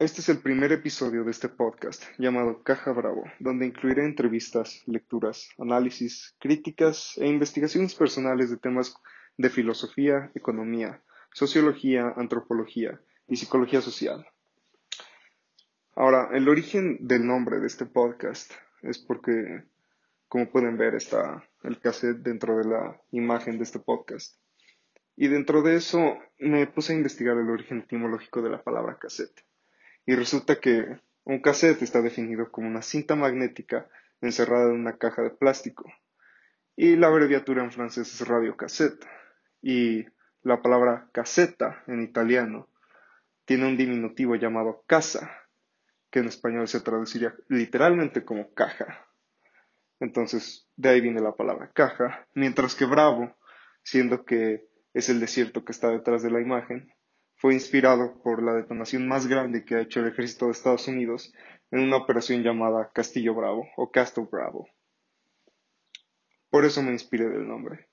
Este es el primer episodio de este podcast llamado Caja Bravo, donde incluiré entrevistas, lecturas, análisis, críticas e investigaciones personales de temas de filosofía, economía, sociología, antropología y psicología social. Ahora, el origen del nombre de este podcast es porque, como pueden ver, está el cassette dentro de la imagen de este podcast. Y dentro de eso me puse a investigar el origen etimológico de la palabra cassette. Y resulta que un cassette está definido como una cinta magnética encerrada en una caja de plástico. Y la abreviatura en francés es radio cassette. Y la palabra caseta en italiano tiene un diminutivo llamado casa, que en español se traduciría literalmente como caja. Entonces, de ahí viene la palabra caja, mientras que bravo, siendo que es el desierto que está detrás de la imagen, fue inspirado por la detonación más grande que ha hecho el ejército de Estados Unidos en una operación llamada Castillo Bravo o Castle Bravo. Por eso me inspiré del nombre.